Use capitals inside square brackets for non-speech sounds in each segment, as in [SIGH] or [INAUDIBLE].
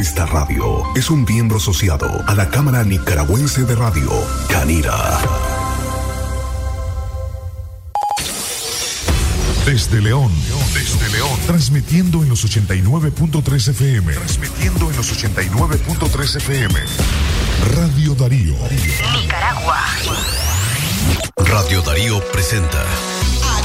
Esta radio es un miembro asociado a la Cámara Nicaragüense de Radio, Canira. Desde León, desde León, transmitiendo en los 89.3 FM. Transmitiendo en los 89.3 FM. Radio Darío. Nicaragua. Radio Darío presenta.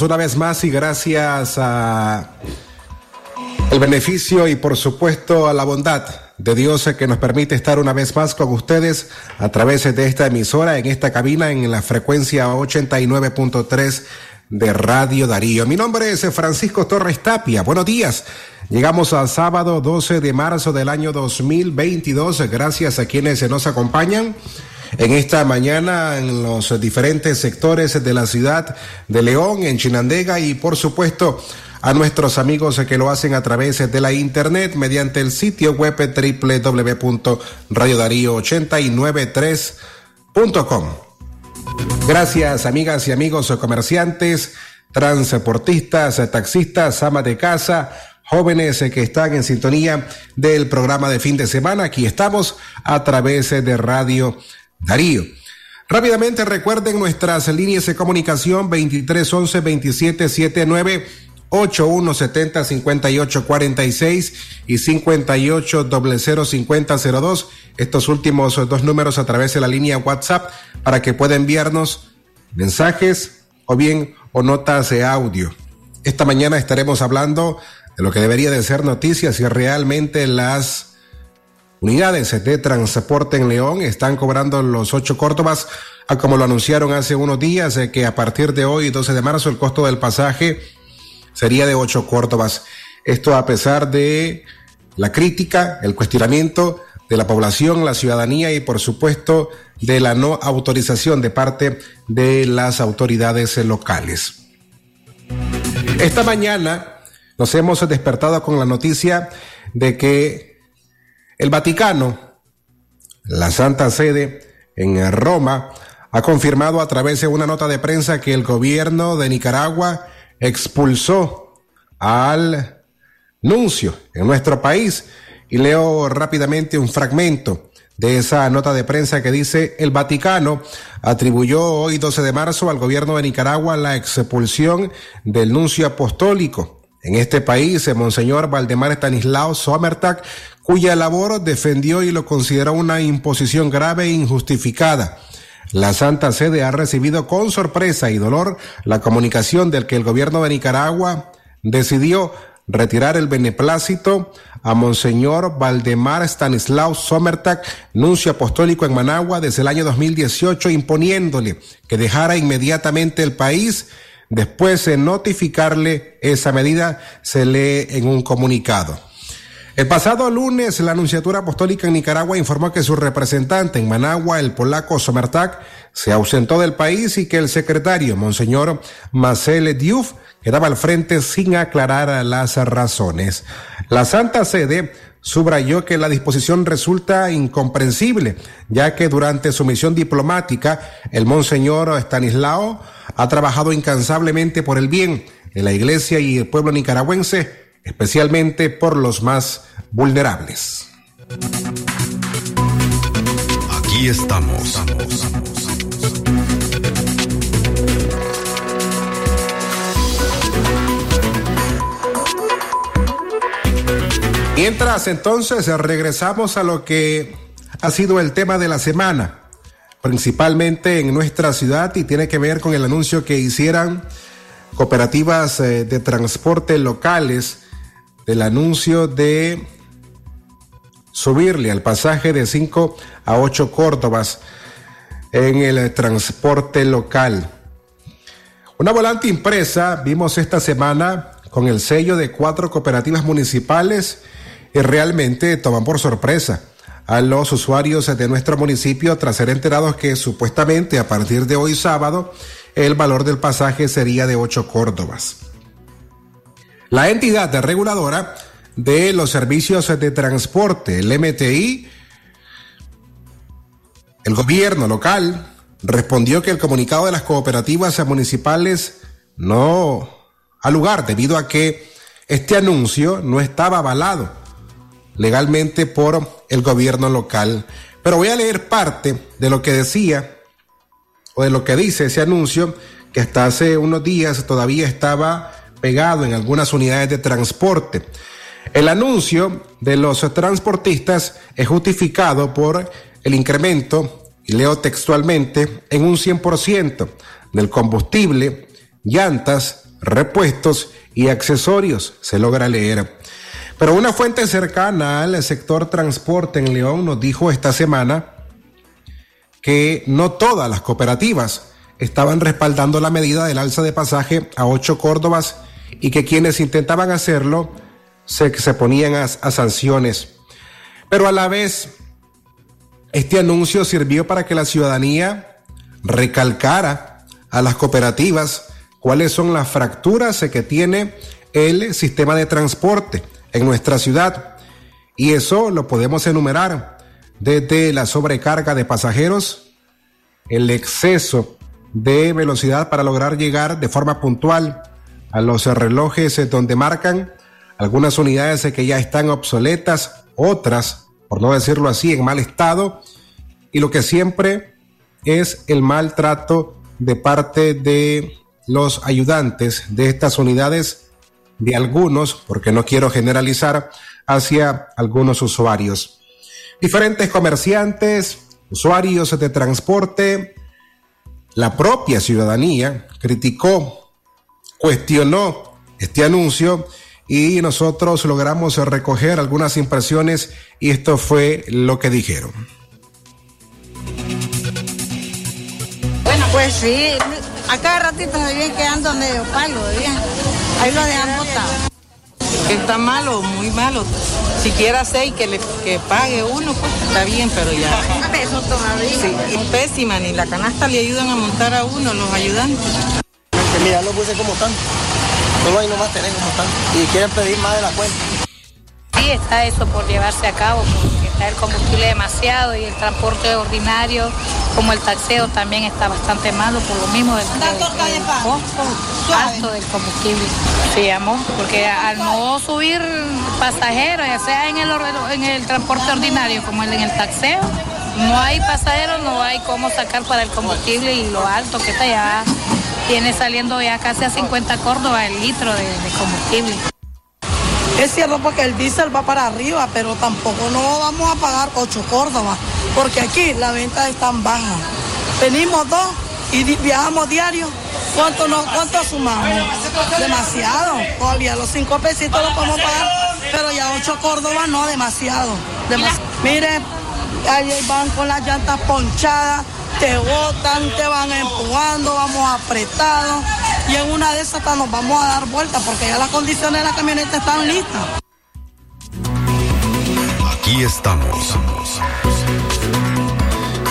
una vez más y gracias a el beneficio y por supuesto a la bondad de Dios que nos permite estar una vez más con ustedes a través de esta emisora, en esta cabina, en la frecuencia 89.3 de Radio Darío. Mi nombre es Francisco Torres Tapia. Buenos días. Llegamos al sábado 12 de marzo del año 2022. Gracias a quienes nos acompañan en esta mañana en los diferentes sectores de la ciudad de León, en Chinandega y por supuesto a nuestros amigos que lo hacen a través de la internet mediante el sitio web www.radiodarío893.com. Gracias amigas y amigos comerciantes, transportistas, taxistas, amas de casa, jóvenes que están en sintonía del programa de fin de semana. Aquí estamos a través de Radio Darío. Rápidamente recuerden nuestras líneas de comunicación 2311 2779 8170 5846 y 58 005002. Estos últimos dos números a través de la línea WhatsApp para que pueda enviarnos mensajes o bien o notas de audio. Esta mañana estaremos hablando de lo que debería de ser noticias y realmente las unidades de transporte en León están cobrando los ocho Córdobas, como lo anunciaron hace unos días, que a partir de hoy, 12 de marzo, el costo del pasaje sería de ocho Córdobas. Esto a pesar de la crítica, el cuestionamiento de la población, la ciudadanía y por supuesto de la no autorización de parte de las autoridades locales. Esta mañana nos hemos despertado con la noticia de que el Vaticano, la Santa Sede en Roma, ha confirmado a través de una nota de prensa que el gobierno de Nicaragua expulsó al nuncio en nuestro país. Y leo rápidamente un fragmento de esa nota de prensa que dice el Vaticano atribuyó hoy 12 de marzo al gobierno de Nicaragua la expulsión del nuncio apostólico en este país, Monseñor Valdemar Stanislao Somertag, cuya labor defendió y lo consideró una imposición grave e injustificada. La Santa Sede ha recibido con sorpresa y dolor la comunicación del que el gobierno de Nicaragua decidió retirar el beneplácito a Monseñor Valdemar Stanislao Somertag, nuncio apostólico en Managua desde el año 2018, imponiéndole que dejara inmediatamente el país Después de notificarle esa medida, se lee en un comunicado. El pasado lunes, la Anunciatura Apostólica en Nicaragua informó que su representante en Managua, el polaco Somertak, se ausentó del país y que el secretario, Monseñor Marcel Diouf, quedaba al frente sin aclarar las razones. La Santa Sede subrayó que la disposición resulta incomprensible, ya que durante su misión diplomática, el Monseñor Stanislao ha trabajado incansablemente por el bien de la Iglesia y el pueblo nicaragüense, especialmente por los más vulnerables. Aquí estamos. Mientras entonces regresamos a lo que ha sido el tema de la semana, principalmente en nuestra ciudad y tiene que ver con el anuncio que hicieran cooperativas eh, de transporte locales del anuncio de subirle al pasaje de 5 a 8 Córdobas en el transporte local. Una volante impresa vimos esta semana con el sello de cuatro cooperativas municipales y realmente toman por sorpresa a los usuarios de nuestro municipio tras ser enterados que supuestamente a partir de hoy sábado el valor del pasaje sería de 8 córdobas. La entidad reguladora de los servicios de transporte, el MTI, el gobierno local, respondió que el comunicado de las cooperativas municipales no ha lugar debido a que este anuncio no estaba avalado legalmente por el gobierno local. Pero voy a leer parte de lo que decía o de lo que dice ese anuncio que hasta hace unos días todavía estaba pegado en algunas unidades de transporte. El anuncio de los transportistas es justificado por el incremento, y leo textualmente, en un 100% del combustible, llantas, repuestos y accesorios, se logra leer. Pero una fuente cercana al sector transporte en León nos dijo esta semana que no todas las cooperativas estaban respaldando la medida del alza de pasaje a ocho Córdobas y que quienes intentaban hacerlo se, se ponían a, a sanciones. Pero a la vez, este anuncio sirvió para que la ciudadanía recalcara a las cooperativas cuáles son las fracturas que tiene el sistema de transporte en nuestra ciudad. Y eso lo podemos enumerar desde la sobrecarga de pasajeros, el exceso de velocidad para lograr llegar de forma puntual a los relojes donde marcan algunas unidades que ya están obsoletas, otras, por no decirlo así, en mal estado, y lo que siempre es el maltrato de parte de los ayudantes de estas unidades, de algunos, porque no quiero generalizar, hacia algunos usuarios. Diferentes comerciantes, usuarios de transporte, la propia ciudadanía criticó, cuestionó este anuncio y nosotros logramos recoger algunas impresiones y esto fue lo que dijeron. Bueno, pues sí, a cada ratito se vienen quedando medio palo, bien. Ahí lo dejan botado. Está malo, muy malo. Siquiera seis que le que pague uno, pues está bien, pero ya. Un peso todavía. Sí, pésima, ni la canasta le ayudan a montar a uno, los ayudantes. Mira, lo puse como tanto. Solo ahí nomás tenés como tanto. Y quieren pedir más de la cuenta. Sí, está eso por llevarse a cabo, porque está el combustible demasiado y el transporte ordinario, como el taxeo, también está bastante malo por lo mismo del, del- del costo alto del combustible. Sí, amor, porque al no subir pasajeros, ya sea en el, en el transporte ordinario como en el taxeo, no hay pasajeros, no hay cómo sacar para el combustible y lo alto que está ya, tiene saliendo ya casi a 50 Córdoba el litro de- de combustible. Es cierto porque el diésel va para arriba, pero tampoco no vamos a pagar 8 Córdoba, porque aquí la venta es tan baja. Venimos dos y viajamos diario. ¿Cuánto, no, ¿Cuánto sumamos? Demasiado. Todavía los 5 pesitos los podemos pagar, pero ya 8 Córdoba no, demasiado. Demasi- Mire, ahí van con las llantas ponchadas, te botan, te van empujando, vamos apretados. Y en una de esas hasta nos vamos a dar vuelta porque ya las condiciones de la camioneta están listas. Aquí estamos.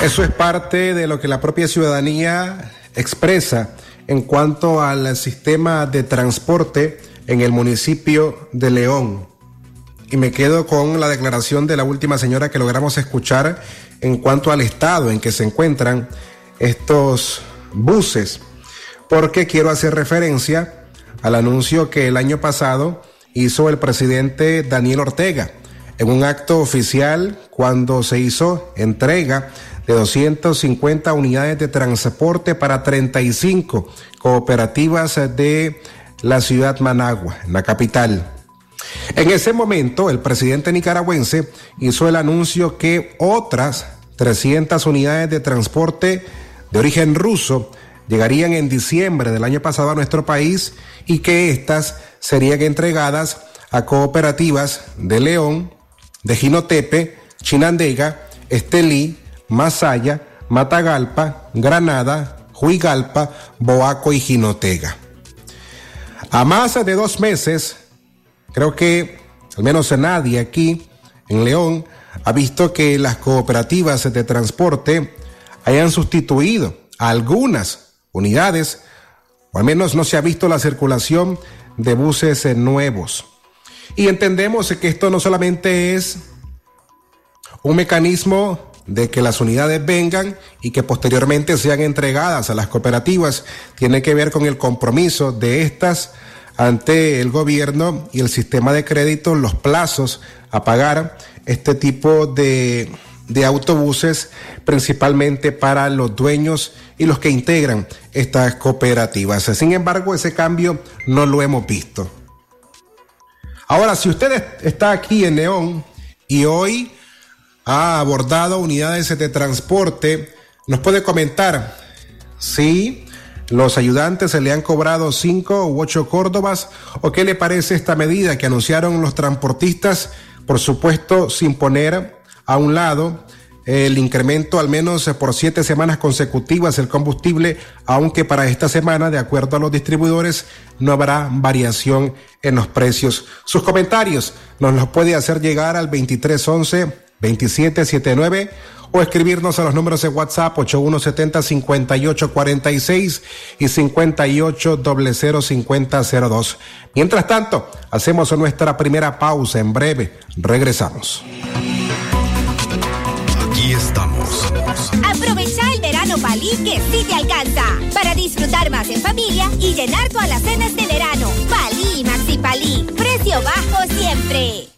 Eso es parte de lo que la propia ciudadanía expresa en cuanto al sistema de transporte en el municipio de León. Y me quedo con la declaración de la última señora que logramos escuchar en cuanto al estado en que se encuentran estos buses, porque quiero hacer referencia al anuncio que el año pasado hizo el presidente Daniel Ortega en un acto oficial cuando se hizo entrega de 250 unidades de transporte para 35 cooperativas de la ciudad Managua, en la capital. En ese momento, el presidente nicaragüense hizo el anuncio que otras 300 unidades de transporte de origen ruso llegarían en diciembre del año pasado a nuestro país y que éstas serían entregadas a cooperativas de León, de Jinotepe, Chinandega, Estelí, Masaya, Matagalpa, Granada, Huigalpa, Boaco y Jinotega. A más de dos meses, creo que al menos nadie aquí en León ha visto que las cooperativas de transporte hayan sustituido a algunas unidades, o al menos no se ha visto la circulación de buses nuevos. Y entendemos que esto no solamente es un mecanismo de que las unidades vengan y que posteriormente sean entregadas a las cooperativas, tiene que ver con el compromiso de estas ante el gobierno y el sistema de crédito, los plazos a pagar este tipo de, de autobuses, principalmente para los dueños y los que integran estas cooperativas. Sin embargo, ese cambio no lo hemos visto. Ahora, si usted está aquí en León y hoy ha abordado unidades de transporte, nos puede comentar si los ayudantes se le han cobrado cinco u ocho córdobas o qué le parece esta medida que anunciaron los transportistas, por supuesto sin poner a un lado el incremento al menos por siete semanas consecutivas del combustible, aunque para esta semana, de acuerdo a los distribuidores, no habrá variación en los precios. Sus comentarios nos los puede hacer llegar al 2311-2779 o escribirnos a los números de WhatsApp 8170-5846 y 58005002. Mientras tanto, hacemos nuestra primera pausa. En breve, regresamos. Aquí estamos. Aprovecha el verano Palí que sí te alcanza para disfrutar más en familia y llenar todas las cenas de verano. Palí, Maxi Palí, precio bajo siempre.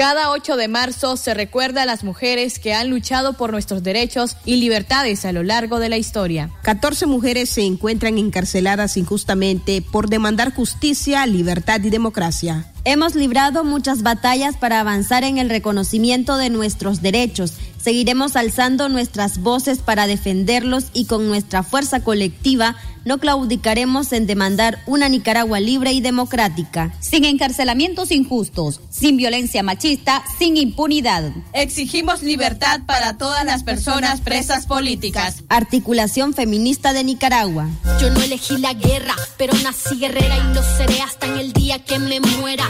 Cada 8 de marzo se recuerda a las mujeres que han luchado por nuestros derechos y libertades a lo largo de la historia. 14 mujeres se encuentran encarceladas injustamente por demandar justicia, libertad y democracia. Hemos librado muchas batallas para avanzar en el reconocimiento de nuestros derechos. Seguiremos alzando nuestras voces para defenderlos y con nuestra fuerza colectiva no claudicaremos en demandar una Nicaragua libre y democrática. Sin encarcelamientos injustos, sin violencia machista, sin impunidad. Exigimos libertad para todas las personas presas políticas. Articulación Feminista de Nicaragua. Yo no elegí la guerra, pero nací guerrera y lo seré hasta en el día que me muera.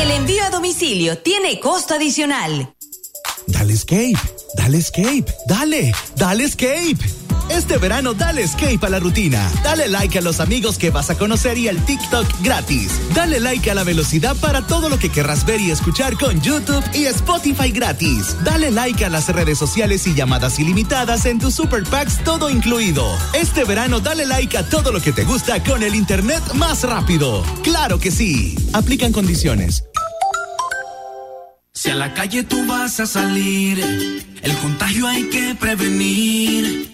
El envío a domicilio tiene costo adicional. Dale escape, dale escape, dale, dale escape. Este verano dale escape a la rutina. Dale like a los amigos que vas a conocer y al TikTok gratis. Dale like a la velocidad para todo lo que querrás ver y escuchar con YouTube y Spotify gratis. Dale like a las redes sociales y llamadas ilimitadas en tus Super Packs todo incluido. Este verano dale like a todo lo que te gusta con el internet más rápido. Claro que sí. Aplican condiciones. Si a la calle tú vas a salir, el contagio hay que prevenir.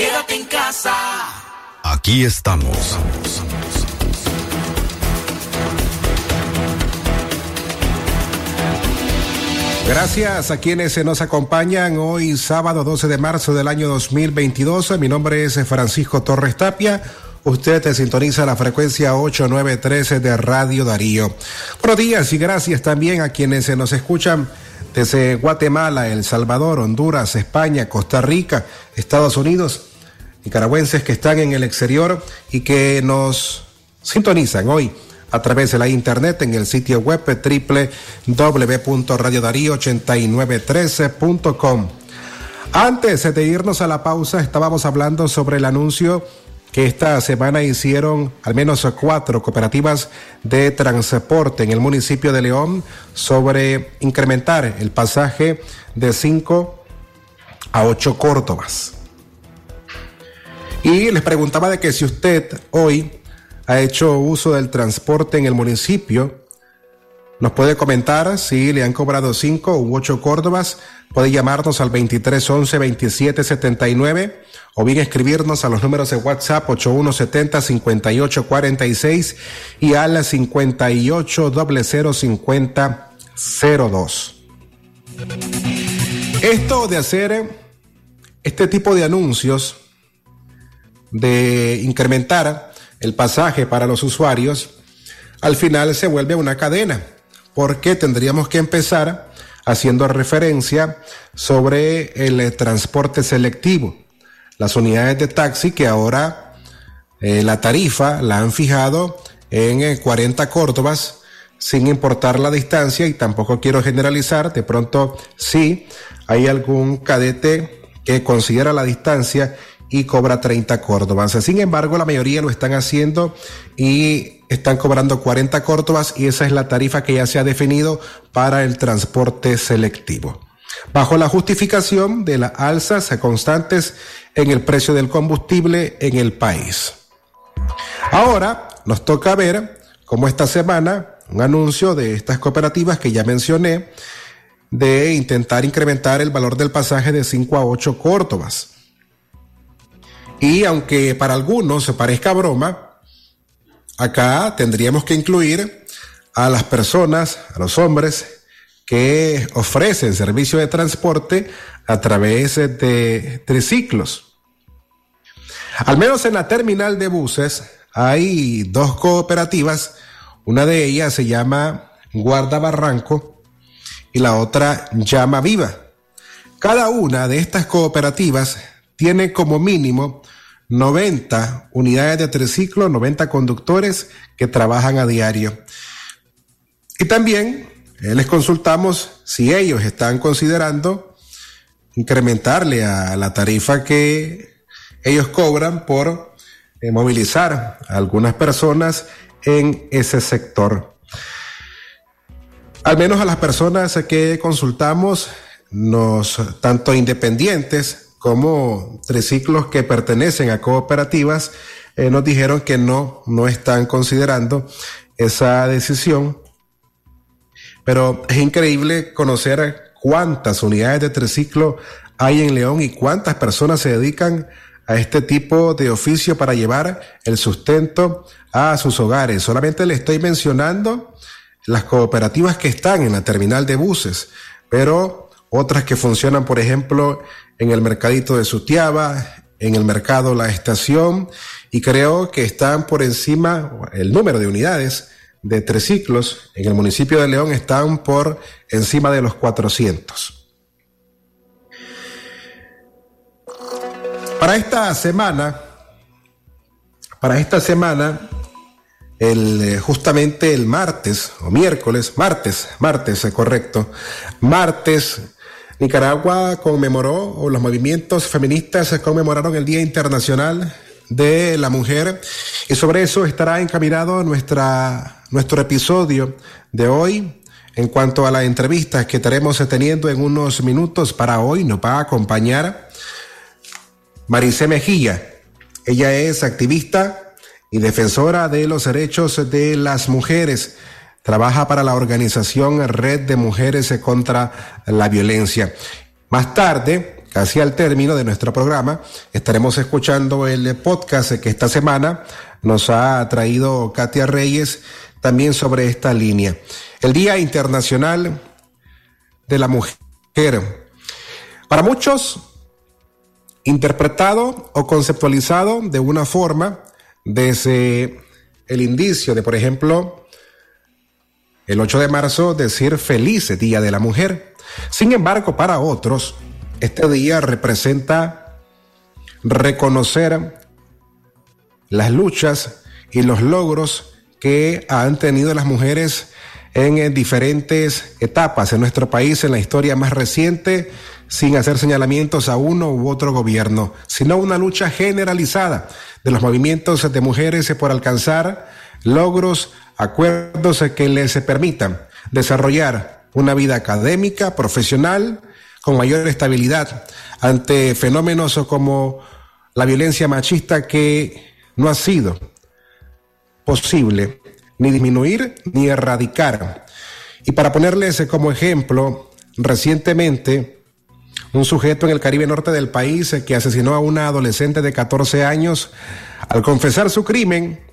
Quédate en casa. Aquí estamos. Gracias a quienes se nos acompañan hoy sábado 12 de marzo del año 2022. Mi nombre es Francisco Torres Tapia. Usted te sintoniza la frecuencia 8913 de Radio Darío. Buenos días y gracias también a quienes se nos escuchan desde Guatemala, El Salvador, Honduras, España, Costa Rica, Estados Unidos, nicaragüenses que están en el exterior y que nos sintonizan hoy a través de la internet en el sitio web www.radiodarío8913.com. Antes de irnos a la pausa, estábamos hablando sobre el anuncio que esta semana hicieron al menos cuatro cooperativas de transporte en el municipio de León sobre incrementar el pasaje de 5 a 8 Córdobas. Y les preguntaba de que si usted hoy ha hecho uso del transporte en el municipio, nos puede comentar si le han cobrado 5 u 8 Córdobas, puede llamarnos al 2311 2779 o bien escribirnos a los números de WhatsApp 8170 5846 y a la 58005002. Esto de hacer este tipo de anuncios, de incrementar el pasaje para los usuarios, al final se vuelve una cadena, porque tendríamos que empezar haciendo referencia sobre el transporte selectivo. Las unidades de taxi que ahora eh, la tarifa la han fijado en 40 eh, Córdobas sin importar la distancia y tampoco quiero generalizar, de pronto sí hay algún cadete que considera la distancia y cobra 30 Córdobas. Sin embargo, la mayoría lo están haciendo y están cobrando 40 Córdobas y esa es la tarifa que ya se ha definido para el transporte selectivo. Bajo la justificación de las alzas constantes en el precio del combustible en el país. Ahora nos toca ver cómo esta semana un anuncio de estas cooperativas que ya mencioné de intentar incrementar el valor del pasaje de 5 a 8 Córdobas. Y aunque para algunos se parezca broma, acá tendríamos que incluir a las personas, a los hombres que ofrecen servicio de transporte a través de triciclos. Al menos en la terminal de buses hay dos cooperativas, una de ellas se llama Guarda Barranco y la otra Llama Viva. Cada una de estas cooperativas tiene como mínimo 90 unidades de triciclo, 90 conductores que trabajan a diario. Y también eh, les consultamos si ellos están considerando incrementarle a la tarifa que ellos cobran por eh, movilizar a algunas personas en ese sector. Al menos a las personas que consultamos, nos, tanto independientes como triciclos que pertenecen a cooperativas, eh, nos dijeron que no, no están considerando esa decisión. Pero es increíble conocer cuántas unidades de triciclo hay en León y cuántas personas se dedican a este tipo de oficio para llevar el sustento a sus hogares. Solamente le estoy mencionando las cooperativas que están en la terminal de buses, pero otras que funcionan, por ejemplo, en el mercadito de Sutiaba, en el mercado La Estación, y creo que están por encima el número de unidades de triciclos en el municipio de León están por encima de los 400. Para esta semana, para esta semana, el, eh, justamente el martes o miércoles, martes, martes, correcto, martes, Nicaragua conmemoró, o los movimientos feministas conmemoraron el Día Internacional de la Mujer, y sobre eso estará encaminado nuestra nuestro episodio de hoy. En cuanto a la entrevista que estaremos teniendo en unos minutos para hoy, nos va a acompañar Maricé Mejía. Ella es activista y defensora de los derechos de las mujeres. Trabaja para la organización Red de Mujeres contra la Violencia. Más tarde, casi al término de nuestro programa, estaremos escuchando el podcast que esta semana nos ha traído Katia Reyes también sobre esta línea. El Día Internacional de la Mujer. Para muchos, interpretado o conceptualizado de una forma desde el indicio de, por ejemplo, el 8 de marzo decir feliz Día de la Mujer. Sin embargo, para otros, este día representa reconocer las luchas y los logros que han tenido las mujeres en eh, diferentes etapas en nuestro país, en la historia más reciente, sin hacer señalamientos a uno u otro gobierno, sino una lucha generalizada de los movimientos de mujeres por alcanzar logros, acuerdos que les permitan desarrollar una vida académica, profesional, con mayor estabilidad ante fenómenos como la violencia machista que no ha sido posible ni disminuir ni erradicar. Y para ponerles como ejemplo, recientemente un sujeto en el Caribe Norte del país que asesinó a una adolescente de 14 años, al confesar su crimen,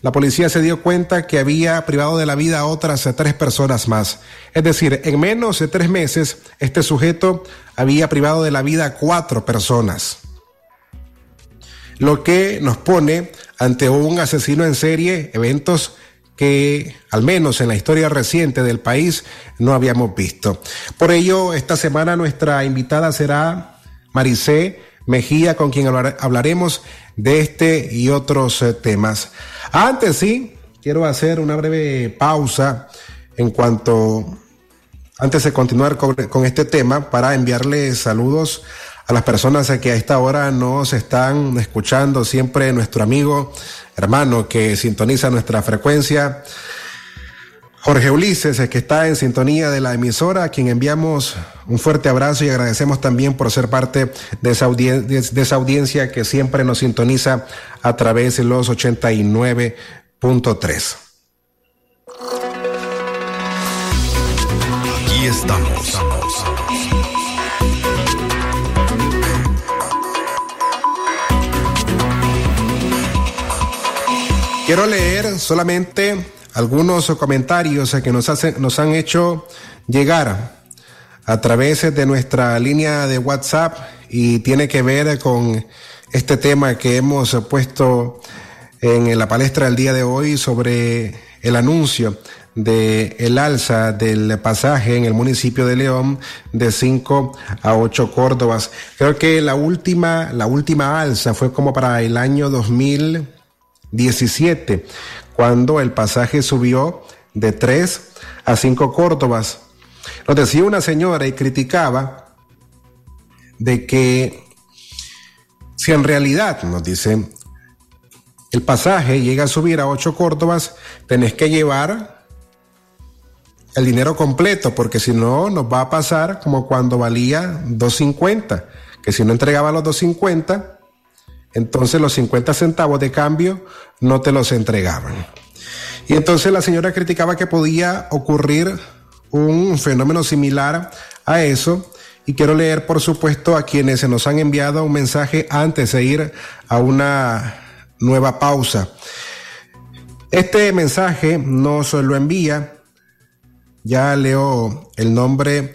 la policía se dio cuenta que había privado de la vida a otras tres personas más. Es decir, en menos de tres meses, este sujeto había privado de la vida a cuatro personas. Lo que nos pone ante un asesino en serie, eventos que al menos en la historia reciente del país no habíamos visto. Por ello, esta semana nuestra invitada será Maricé Mejía, con quien hablaremos de este y otros eh, temas. Antes sí, quiero hacer una breve pausa en cuanto, antes de continuar con, este tema, para enviarle saludos a las personas que a esta hora nos están escuchando, siempre nuestro amigo, hermano que sintoniza nuestra frecuencia. Jorge Ulises, que está en sintonía de la emisora, a quien enviamos un fuerte abrazo y agradecemos también por ser parte de esa, de esa audiencia que siempre nos sintoniza a través de los 89.3. Aquí estamos. Quiero leer solamente algunos comentarios que nos, hacen, nos han hecho llegar a través de nuestra línea de WhatsApp y tiene que ver con este tema que hemos puesto en la palestra del día de hoy sobre el anuncio de el alza del pasaje en el municipio de León de 5 a 8 Córdobas. Creo que la última, la última alza fue como para el año 2017 cuando el pasaje subió de 3 a 5 córdobas. Nos decía una señora y criticaba de que si en realidad, nos dice, el pasaje llega a subir a 8 córdobas, tenés que llevar el dinero completo, porque si no, nos va a pasar como cuando valía 2.50, que si no entregaba los 2.50, entonces los 50 centavos de cambio no te los entregaban. Y entonces la señora criticaba que podía ocurrir un fenómeno similar a eso. Y quiero leer, por supuesto, a quienes se nos han enviado un mensaje antes de ir a una nueva pausa. Este mensaje nos lo envía, ya leo el nombre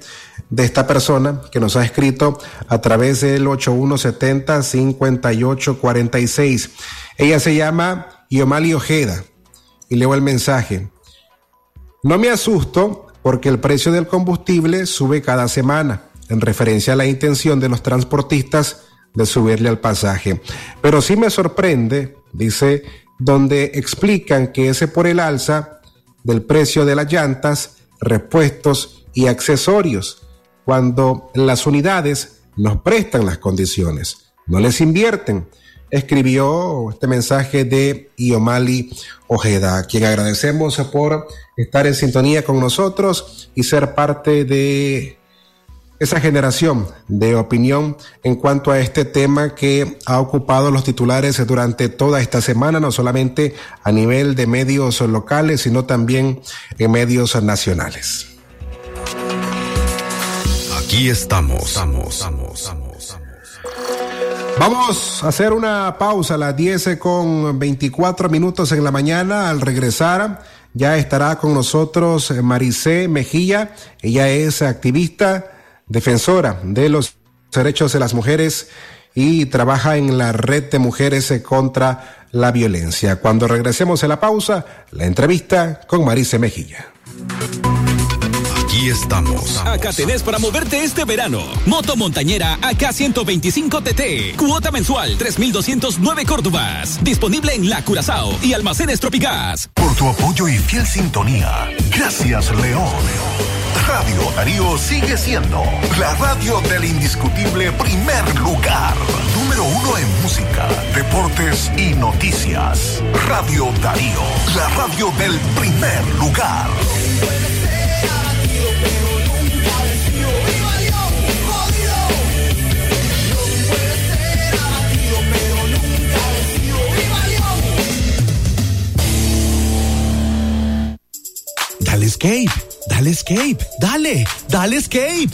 de esta persona que nos ha escrito a través del 8170-5846. Ella se llama Yomali Ojeda y leo el mensaje. No me asusto porque el precio del combustible sube cada semana, en referencia a la intención de los transportistas de subirle al pasaje. Pero sí me sorprende, dice, donde explican que ese por el alza del precio de las llantas, repuestos y accesorios cuando las unidades nos prestan las condiciones, no les invierten. Escribió este mensaje de Iomali Ojeda, a quien agradecemos por estar en sintonía con nosotros y ser parte de esa generación de opinión en cuanto a este tema que ha ocupado los titulares durante toda esta semana, no solamente a nivel de medios locales, sino también en medios nacionales. Aquí estamos. Vamos a hacer una pausa a las 10 con 24 minutos en la mañana. Al regresar ya estará con nosotros Maricé Mejía. Ella es activista, defensora de los derechos de las mujeres y trabaja en la red de mujeres contra la violencia. Cuando regresemos a la pausa, la entrevista con Maricé Mejía. Aquí estamos. Acá tenés para moverte este verano. Moto montañera AK125 TT. Cuota mensual 3209 Córdobas. Disponible en La Curazao y Almacenes Tropicás. Por tu apoyo y fiel sintonía. Gracias, León. Radio Darío sigue siendo la radio del indiscutible primer lugar. Número uno en música, deportes y noticias. Radio Darío, la radio del primer lugar. Dale escape, dale escape, dale, dale escape.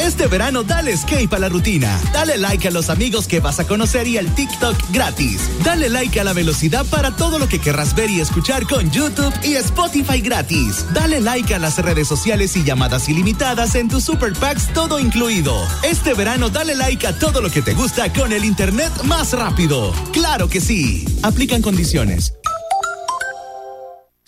Este verano dale escape a la rutina. Dale like a los amigos que vas a conocer y al TikTok gratis. Dale like a la velocidad para todo lo que querrás ver y escuchar con YouTube y Spotify gratis. Dale like a las redes sociales y llamadas ilimitadas en tus super packs todo incluido. Este verano dale like a todo lo que te gusta con el internet más rápido. Claro que sí. Aplican condiciones.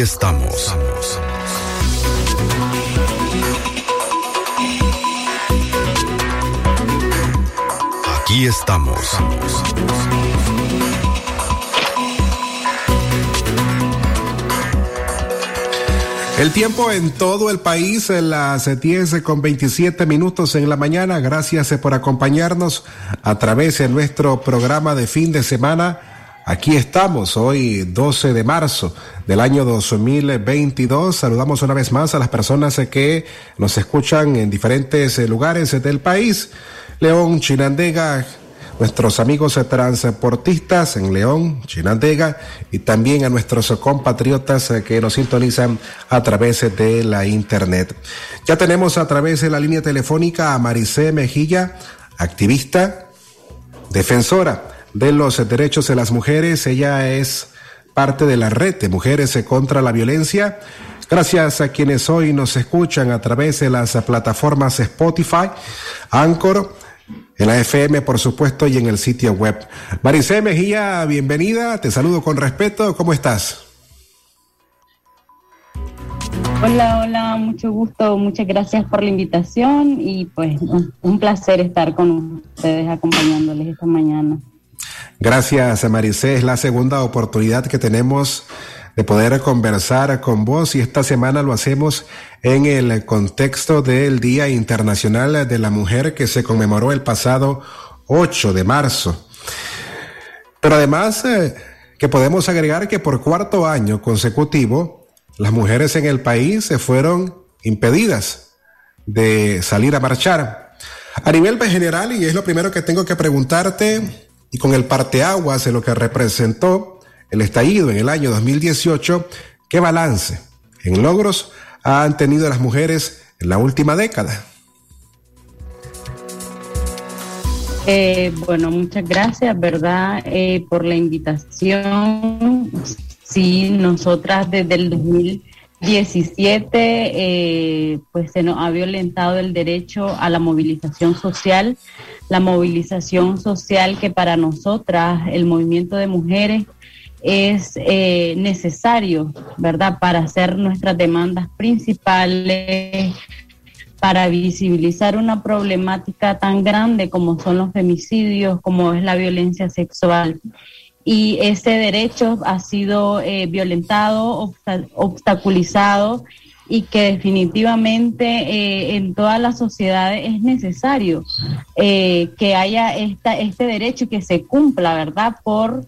Estamos. Aquí estamos. El tiempo en todo el país, en las 10 con 27 minutos en la mañana. Gracias por acompañarnos a través de nuestro programa de fin de semana. Aquí estamos, hoy 12 de marzo del año 2022. Saludamos una vez más a las personas que nos escuchan en diferentes lugares del país. León, Chinandega, nuestros amigos transportistas en León, Chinandega y también a nuestros compatriotas que nos sintonizan a través de la internet. Ya tenemos a través de la línea telefónica a Maricé Mejilla, activista, defensora de los derechos de las mujeres. Ella es parte de la red de mujeres contra la violencia. Gracias a quienes hoy nos escuchan a través de las plataformas Spotify, Anchor, en la FM, por supuesto, y en el sitio web. Maricé Mejía, bienvenida, te saludo con respeto, ¿cómo estás? Hola, hola, mucho gusto, muchas gracias por la invitación y pues un placer estar con ustedes acompañándoles esta mañana. Gracias, Maricé, es la segunda oportunidad que tenemos de poder conversar con vos y esta semana lo hacemos en el contexto del Día Internacional de la Mujer que se conmemoró el pasado 8 de marzo. Pero además eh, que podemos agregar que por cuarto año consecutivo las mujeres en el país se fueron impedidas de salir a marchar. A nivel general, y es lo primero que tengo que preguntarte, y con el parteaguas de lo que representó el estallido en el año 2018, ¿qué balance en logros han tenido las mujeres en la última década? Eh, bueno, muchas gracias, ¿verdad? Eh, por la invitación. Sí, nosotras desde el 2017, eh, pues se nos ha violentado el derecho a la movilización social, la movilización social que para nosotras, el movimiento de mujeres, es eh, necesario, ¿verdad?, para hacer nuestras demandas principales, para visibilizar una problemática tan grande como son los femicidios, como es la violencia sexual. Y ese derecho ha sido eh, violentado, obstaculizado y que definitivamente eh, en todas las sociedades es necesario que haya esta, este derecho y que se cumpla, ¿verdad?, por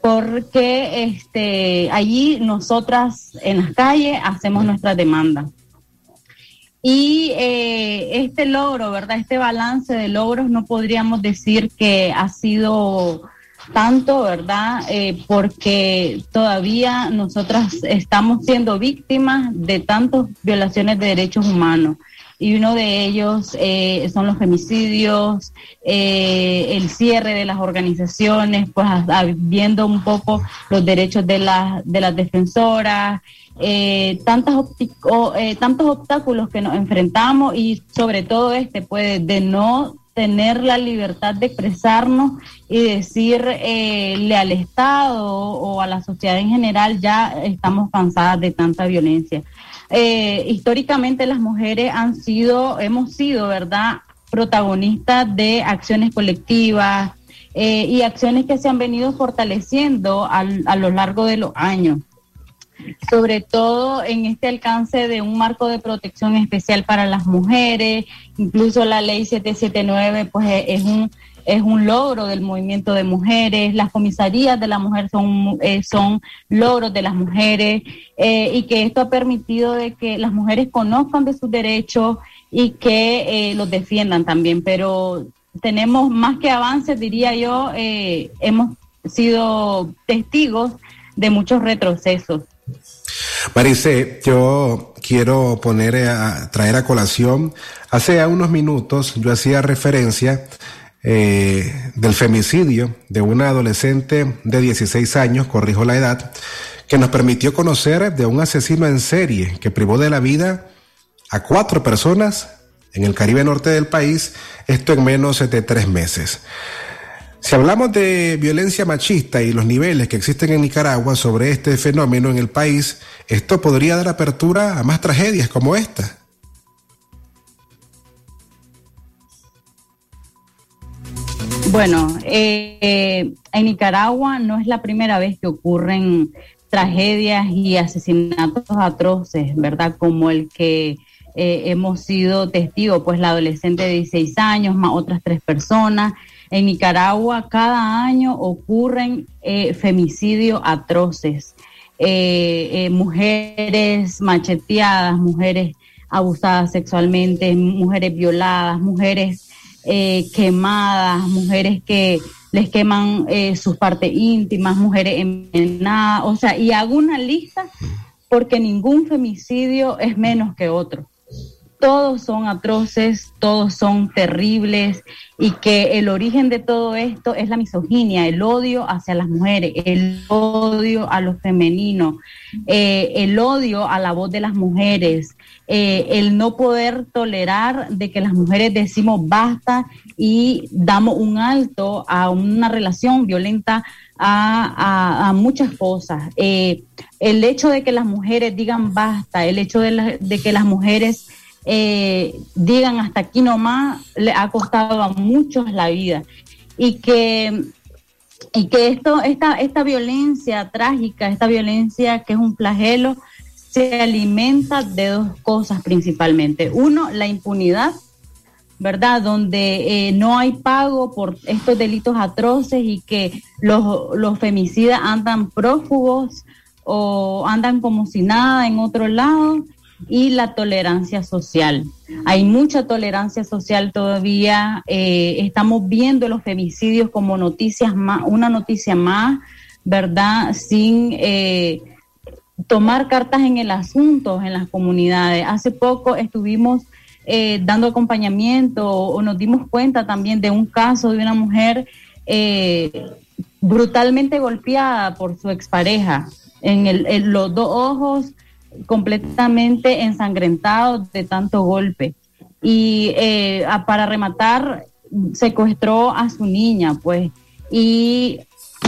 porque este, allí nosotras en las calles hacemos nuestra demanda. Y eh, este logro, ¿verdad? Este balance de logros no podríamos decir que ha sido tanto, ¿verdad? Eh, porque todavía nosotras estamos siendo víctimas de tantas violaciones de derechos humanos. Y uno de ellos eh, son los femicidios, eh, el cierre de las organizaciones, pues viendo un poco los derechos de, de las defensoras, tantas tantos obstáculos que nos enfrentamos y sobre todo este, pues de no tener la libertad de expresarnos y decirle eh, al Estado o a la sociedad en general, ya estamos cansadas de tanta violencia. Eh, históricamente las mujeres han sido, hemos sido, ¿verdad?, protagonistas de acciones colectivas eh, y acciones que se han venido fortaleciendo a lo largo de los años sobre todo en este alcance de un marco de protección especial para las mujeres, incluso la ley 779 pues e, es un es un logro del movimiento de mujeres, las comisarías de la mujer son, eh, son logros de las mujeres eh, y que esto ha permitido de que las mujeres conozcan de sus derechos y que eh, los defiendan también. Pero tenemos más que avances, diría yo, hemos sido testigos de muchos retrocesos. Marice, yo quiero poner a traer a colación, hace unos minutos yo hacía referencia eh, del femicidio de una adolescente de 16 años, corrijo la edad, que nos permitió conocer de un asesino en serie que privó de la vida a cuatro personas en el Caribe norte del país, esto en menos de tres meses. Si hablamos de violencia machista y los niveles que existen en Nicaragua sobre este fenómeno en el país, esto podría dar apertura a más tragedias como esta. Bueno, eh, en Nicaragua no es la primera vez que ocurren tragedias y asesinatos atroces, ¿verdad? Como el que eh, hemos sido testigos, pues la adolescente de 16 años, más otras tres personas. En Nicaragua cada año ocurren eh, femicidios atroces, eh, eh, mujeres macheteadas, mujeres abusadas sexualmente, mujeres violadas, mujeres quemadas, mujeres que les queman sus partes íntimas, mujeres envenenadas, o sea, y hago una lista porque ningún femicidio es menos que otro todos son atroces, todos son terribles y que el origen de todo esto es la misoginia, el odio hacia las mujeres, el odio a lo femenino, eh, el odio a la voz de las mujeres, eh, el no poder tolerar de que las mujeres decimos basta y damos un alto a una relación violenta a, muchas cosas. Eh, el hecho de que las mujeres digan basta, el hecho de, de que las mujeres eh, digan hasta aquí nomás, le ha costado a muchos la vida. Y que, y que esto, esta, esta violencia trágica, esta violencia que es un flagelo, se alimenta de dos cosas principalmente. Uno, la impunidad, ¿verdad? Donde eh, no hay pago por estos delitos atroces y que los, los femicidas andan prófugos o andan como si nada en otro lado y la tolerancia social. Hay mucha tolerancia social todavía. Eh, estamos viendo los femicidios como noticias más, una noticia más, ¿verdad? Sin eh, tomar cartas en el asunto en las comunidades. Hace poco estuvimos eh, dando acompañamiento o nos dimos cuenta también de un caso de una mujer brutalmente golpeada por su expareja en, el, en los dos ojos completamente ensangrentados de tanto golpe. Y eh, para rematar, secuestró a su niña, pues, y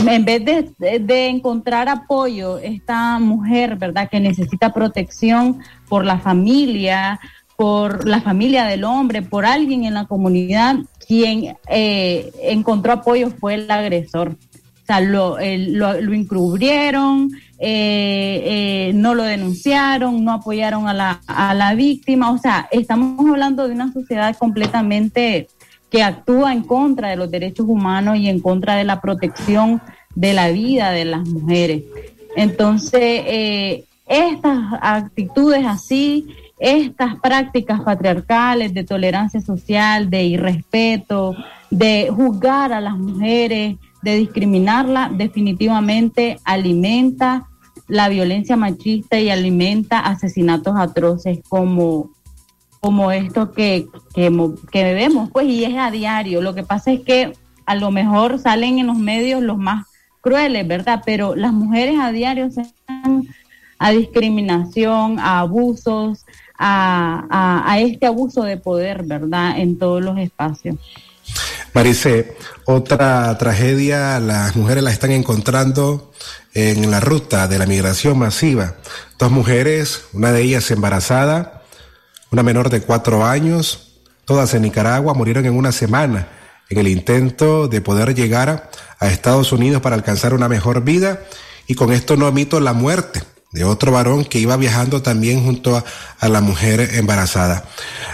en vez de, de, encontrar apoyo, esta mujer, ¿verdad?, que necesita protección por la familia, por la familia del hombre, por alguien en la comunidad, quien eh, encontró apoyo fue el agresor lo, lo, encubrieron, eh, eh, no lo denunciaron, no apoyaron a la, a la víctima. O sea, estamos hablando de una sociedad completamente que actúa en contra de los derechos humanos y en contra de la protección de la vida de las mujeres. Entonces, eh, estas actitudes así, estas prácticas patriarcales de tolerancia social, de irrespeto, de juzgar a las mujeres, de discriminarla, definitivamente alimenta la violencia machista y alimenta asesinatos atroces como, como esto que, que, que vemos, pues, y es a diario. Lo que pasa es que a lo mejor salen en los medios los más crueles, ¿verdad? Pero las mujeres a diario se dan a discriminación, a abusos, a, a, este abuso de poder, ¿verdad? En todos los espacios. Marice, otra tragedia, las mujeres la están encontrando en la ruta de la migración masiva. Dos mujeres, una de ellas embarazada, una menor de cuatro años, todas en Nicaragua, murieron en una semana en el intento de poder llegar a Estados Unidos para alcanzar una mejor vida y con esto no omito la muerte de otro varón que iba viajando también junto a, la mujer embarazada.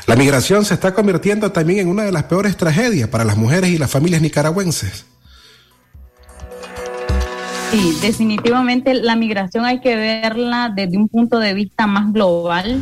La migración se está convirtiendo también en una de las peores tragedias para las mujeres y las familias nicaragüenses. Sí, definitivamente la migración hay que verla desde un punto de vista más global,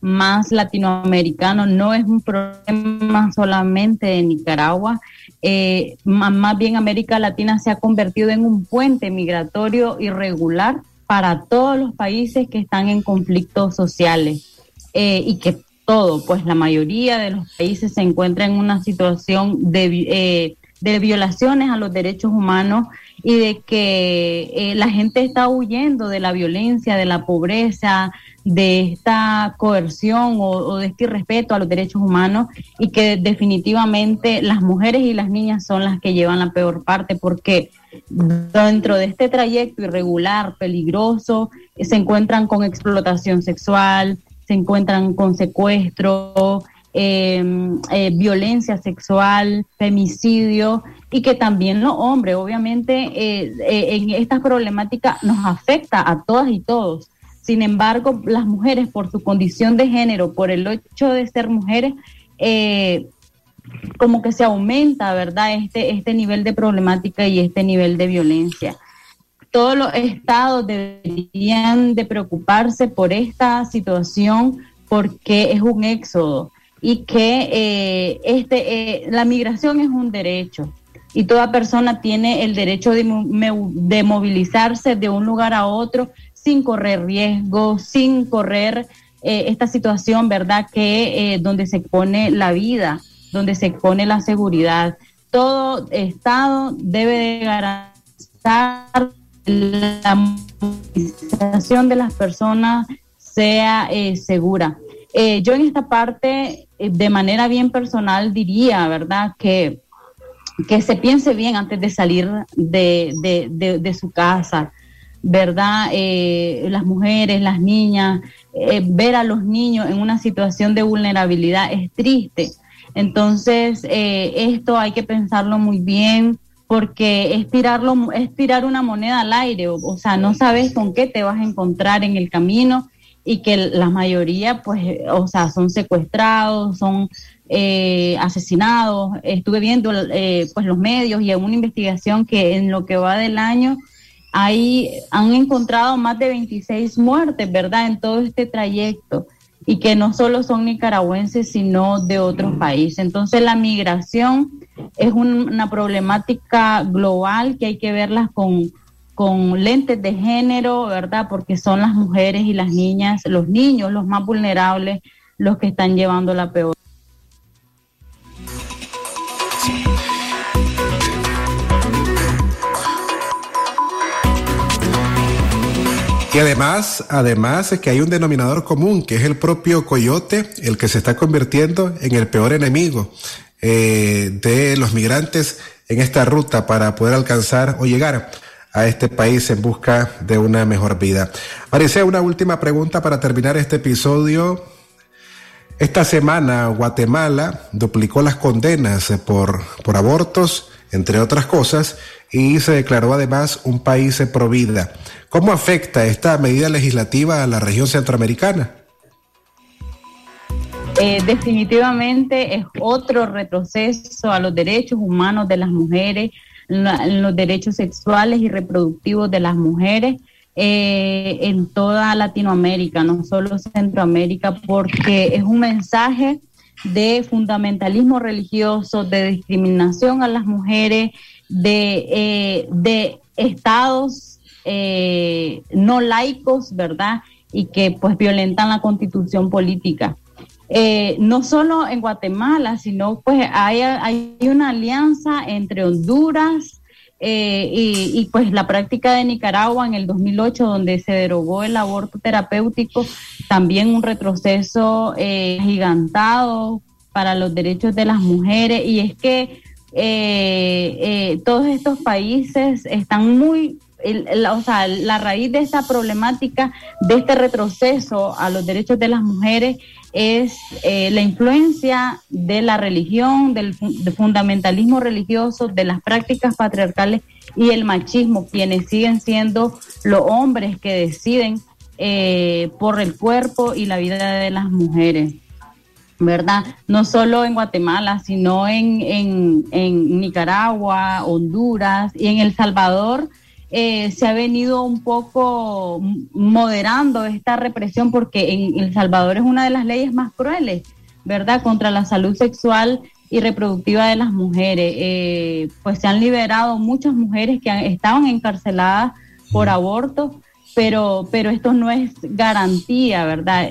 más latinoamericano, no es un problema solamente de Nicaragua, eh, más bien América Latina se ha convertido en un puente migratorio irregular para todos los países que están en conflictos sociales eh, y que todo, pues la mayoría de los países se encuentra en una situación de, eh, de violaciones a los derechos humanos y de que eh, la gente está huyendo de la violencia, de la pobreza, de esta coerción o, de este irrespeto a los derechos humanos y que definitivamente las mujeres y las niñas son las que llevan la peor parte porque dentro de este trayecto irregular, peligroso, se encuentran con explotación sexual, se encuentran con secuestro, em, eh, violencia sexual, femicidio y que también los hombres, obviamente, eh, eh, en estas problemáticas nos afecta a todas y todos. Sin embargo, las mujeres, por su condición de género, por el hecho de ser mujeres, como que se aumenta, ¿verdad? Este, este nivel de problemática y este nivel de violencia. Todos los estados deberían de preocuparse por esta situación porque es un éxodo y que eh, este, eh, la migración es un derecho y toda persona tiene el derecho de, de movilizarse de un lugar a otro sin correr riesgo, sin correr eh, esta situación, ¿verdad? Que eh, donde se pone la vida, donde se pone la seguridad. Todo Estado debe de garantizar la movilización de las personas sea eh, segura. yo en esta parte, de manera bien personal, diría, ¿verdad? Que, que se piense bien antes de salir de, de, de su casa, ¿verdad? Eh, las mujeres, las niñas, eh, ver a los niños en una situación de vulnerabilidad es triste. Entonces, eh, esto hay que pensarlo muy bien porque es, tirarlo, es tirar una moneda al aire, o, sea, no sabes con qué te vas a encontrar en el camino y que la mayoría, pues, o sea, son secuestrados, son asesinados. Estuve viendo, pues, los medios y en una investigación que en lo que va del año Ahí han encontrado más de 26 muertes, ¿verdad?, en todo este trayecto y que no solo son nicaragüenses, sino de otros países. Entonces la migración es una problemática global que hay que verlas con, con lentes de género, ¿verdad? Porque son las mujeres y las niñas, los niños, los más vulnerables, los que están llevando la peor. Y además, además es que hay un denominador común, que es el propio coyote, el que se está convirtiendo en el peor enemigo eh, de los migrantes en esta ruta para poder alcanzar o llegar a este país en busca de una mejor vida. Maricea, una última pregunta para terminar este episodio. Esta semana Guatemala duplicó las condenas por, por abortos, entre otras cosas, y se declaró además un país pro vida. ¿Cómo afecta esta medida legislativa a la región centroamericana? Eh, definitivamente es otro retroceso a los derechos humanos de las mujeres, los derechos sexuales y reproductivos de las mujeres. Eh, en toda Latinoamérica, no solo Centroamérica, porque es un mensaje de fundamentalismo religioso, de discriminación a las mujeres, de, eh, de estados eh, no laicos, ¿verdad? Y que pues violentan la constitución política. no solo en Guatemala, sino pues hay, hay una alianza entre Honduras, eh, y, pues la práctica de Nicaragua en el 2008, donde se derogó el aborto terapéutico, también un retroceso eh, gigantado para los derechos de las mujeres. Y es que eh, todos estos países están muy o sea, la raíz de esta problemática, de este retroceso a los derechos de las mujeres, es eh, la influencia de la religión, del, fundamentalismo religioso, de las prácticas patriarcales y el machismo, quienes siguen siendo los hombres que deciden eh, por el cuerpo y la vida de las mujeres. ¿verdad? No solo en Guatemala, sino en, en, en Nicaragua, Honduras y en El Salvador eh, se ha venido un poco moderando esta represión porque en El Salvador es una de las leyes más crueles, ¿verdad?, contra la salud sexual y reproductiva de las mujeres. Eh, pues se han liberado muchas mujeres que estaban encarceladas por aborto, pero, pero esto no es garantía, ¿verdad?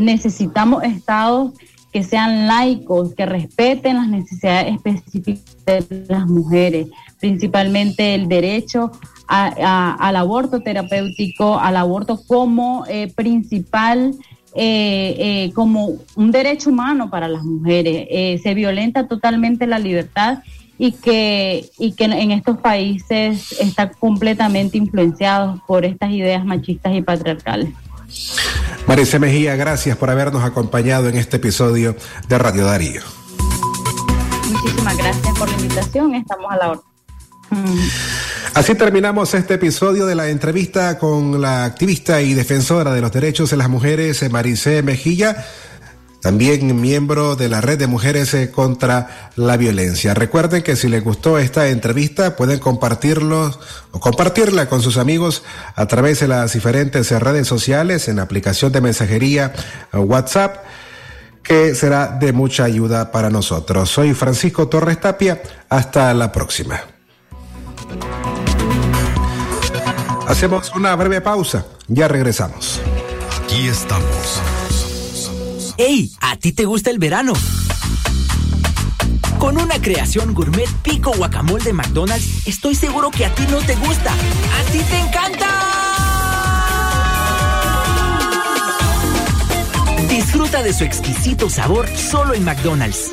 Necesitamos estados que sean laicos, que respeten las necesidades específicas de las mujeres, principalmente el derecho al aborto terapéutico, al aborto como eh, principal, eh, eh, como un derecho humano para las mujeres. se violenta totalmente la libertad y que, y que en estos países está completamente influenciado por estas ideas machistas y patriarcales. Marisa Mejía, gracias por habernos acompañado en este episodio de Radio Darío. Muchísimas gracias por la invitación, estamos a la orden. Así terminamos este episodio de la entrevista con la activista y defensora de los derechos de las mujeres, Maricé Mejilla, también miembro de la Red de Mujeres eh, contra la Violencia. Recuerden que si les gustó esta entrevista, pueden compartirlo o compartirla con sus amigos a través de las diferentes redes sociales, en la aplicación de mensajería eh, WhatsApp que será de mucha ayuda para nosotros. Soy Francisco Torres Tapia. Hasta la próxima. Hacemos una breve pausa, ya regresamos. Aquí estamos. ¡Ey! ¿A ti te gusta el verano? Con una creación gourmet pico guacamole de McDonald's, estoy seguro que a ti no te gusta. ¡A ti te encanta! Disfruta de su exquisito sabor solo en McDonald's.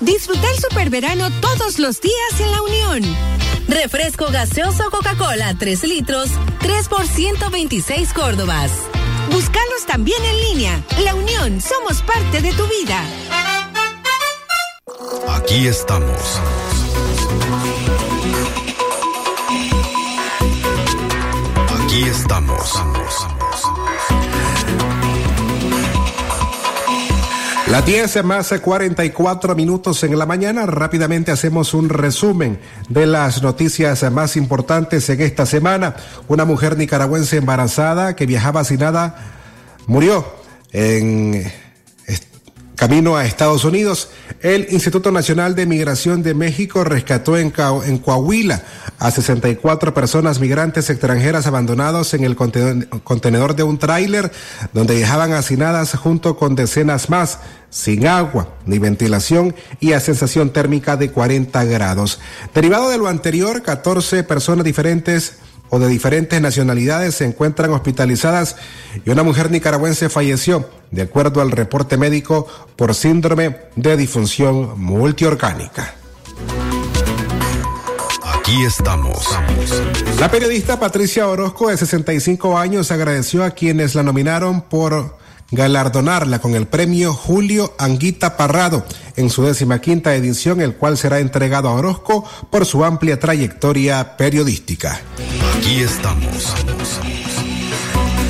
Disfruta el superverano todos los días en La Unión. Refresco gaseoso Coca-Cola 3 litros, 3 por 126 Córdobas. Búscalos también en línea. La Unión, somos parte de tu vida. Aquí estamos. Aquí estamos Las 10 más 44 minutos en la mañana. Rápidamente hacemos un resumen de las noticias más importantes en esta semana. Una mujer nicaragüense embarazada que viajaba sin nada murió en Camino a Estados Unidos, el Instituto Nacional de Migración de México rescató en, Coahuila a 64 personas migrantes extranjeras abandonados en el contenedor de un tráiler donde viajaban hacinadas junto con decenas más, sin agua ni ventilación y a sensación térmica de 40 grados. Derivado de lo anterior, 14 personas diferentes o de diferentes nacionalidades se encuentran hospitalizadas y una mujer nicaragüense falleció, de acuerdo al reporte médico, por síndrome de disfunción multiorgánica. Aquí estamos. La periodista Patricia Orozco, de 65 años, agradeció a quienes la nominaron por galardonarla con el premio Julio Anguita Parrado en su décima quinta edición, el cual será entregado a Orozco por su amplia trayectoria periodística. Aquí estamos.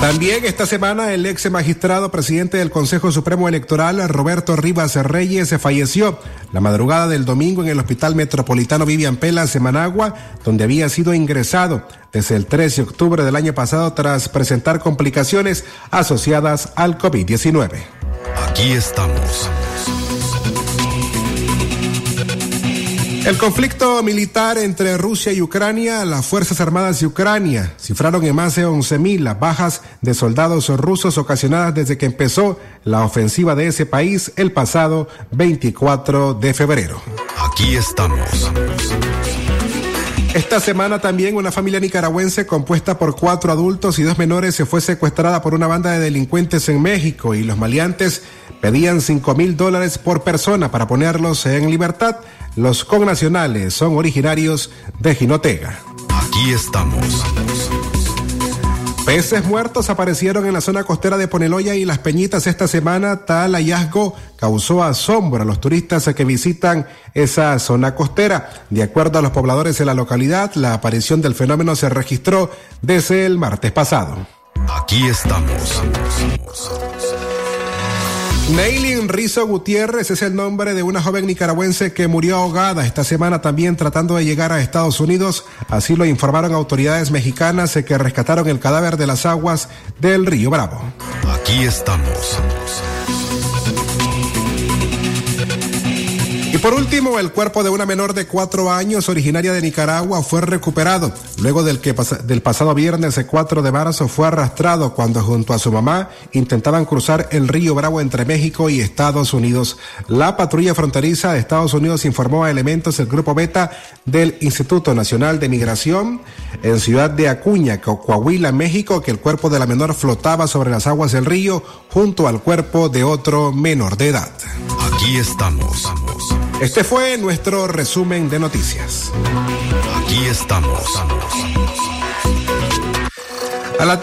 También esta semana el ex magistrado presidente del Consejo Supremo Electoral, Roberto Rivas Reyes, falleció la madrugada del domingo en el Hospital Metropolitano Vivian Pelas en Managua, donde había sido ingresado desde el 13 de octubre del año pasado tras presentar complicaciones asociadas al COVID-19. Aquí estamos. El conflicto militar entre Rusia y Ucrania, las Fuerzas Armadas de Ucrania cifraron en más de 11.000 las bajas de soldados rusos ocasionadas desde que empezó la ofensiva de ese país el pasado 24 de febrero. Aquí estamos. Esta semana también una familia nicaragüense compuesta por cuatro adultos y dos menores se fue secuestrada por una banda de delincuentes en México y los maleantes pedían cinco mil dólares por persona para ponerlos en libertad. Los connacionales son originarios de Jinotega. Aquí estamos. Peces muertos aparecieron en la zona costera de Poneloya y Las Peñitas esta semana. Tal hallazgo causó asombro a los turistas que visitan esa zona costera. De acuerdo a los pobladores de la localidad, la aparición del fenómeno se registró desde el martes pasado. Aquí estamos. Neilin Rizo Gutiérrez es el nombre de una joven nicaragüense que murió ahogada esta semana también tratando de llegar a Estados Unidos. Así lo informaron autoridades mexicanas que rescataron el cadáver de las aguas del río Bravo. Aquí estamos. Y por último, el cuerpo de una menor de cuatro años originaria de Nicaragua fue recuperado luego del que del pasado viernes el 4 de marzo fue arrastrado cuando junto a su mamá intentaban cruzar el río Bravo entre México y Estados Unidos. La patrulla fronteriza de Estados Unidos informó a elementos del grupo Beta del Instituto Nacional de Migración en Ciudad de Acuña, Coahuila, México, que el cuerpo de la menor flotaba sobre las aguas del río junto al cuerpo de otro menor de edad. Aquí estamos. Este fue nuestro resumen de noticias. Aquí estamos. A,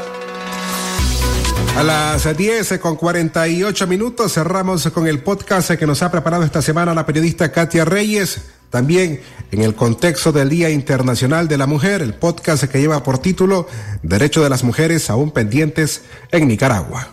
a las 10 con 48 minutos cerramos con el podcast que nos ha preparado esta semana la periodista Katia Reyes. También en el contexto del Día Internacional de la Mujer, el podcast que lleva por título Derecho de las Mujeres aún pendientes en Nicaragua.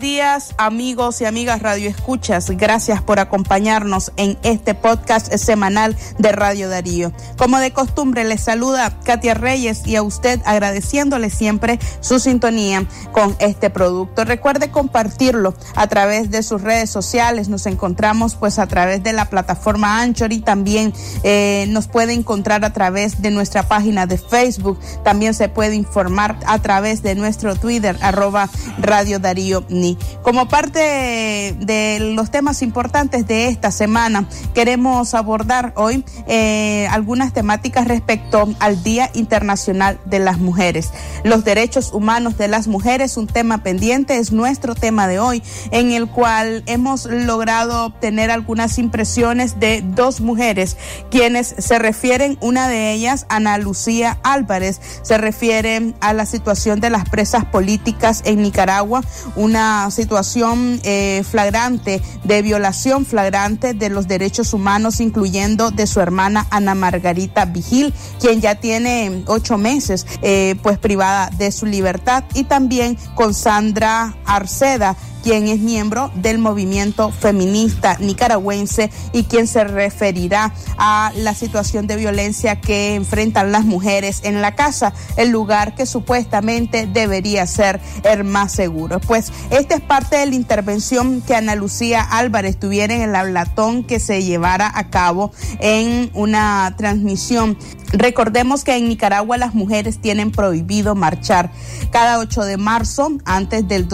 Días amigos y amigas Radio Escuchas. Gracias por acompañarnos en este podcast semanal de Radio Darío. Como de costumbre les saluda Katia Reyes y a usted agradeciéndole siempre su sintonía con este producto. Recuerde compartirlo a través de sus redes sociales. Nos encontramos pues a través de la plataforma Anchor y también eh, nos puede encontrar a través de nuestra página de Facebook. También se puede informar a través de nuestro Twitter arroba Radio Darío ni. Como parte de los temas importantes de esta semana, queremos abordar hoy eh, algunas temáticas respecto al Día Internacional de las Mujeres. Los derechos humanos de las mujeres, un tema pendiente, es nuestro tema de hoy, en el cual hemos logrado obtener algunas impresiones de dos mujeres, quienes se refieren, una de ellas, Ana Lucía Álvarez, se refiere a la situación de las presas políticas en Nicaragua, una situación eh, flagrante de violación flagrante de los derechos humanos, incluyendo de su hermana Ana Margarita Vigil, quien ya tiene ocho meses eh, pues privada de su libertad, y también con Sandra Arceda, quien es miembro del movimiento feminista nicaragüense y quien se referirá a la situación de violencia que enfrentan las mujeres en la casa, el lugar que supuestamente debería ser el más seguro. Pues esta es parte de la intervención que Ana Lucía Álvarez tuviera en el hablatón que se llevara a cabo en una transmisión Recordemos que en Nicaragua las mujeres tienen prohibido marchar. Cada 8 de marzo, antes del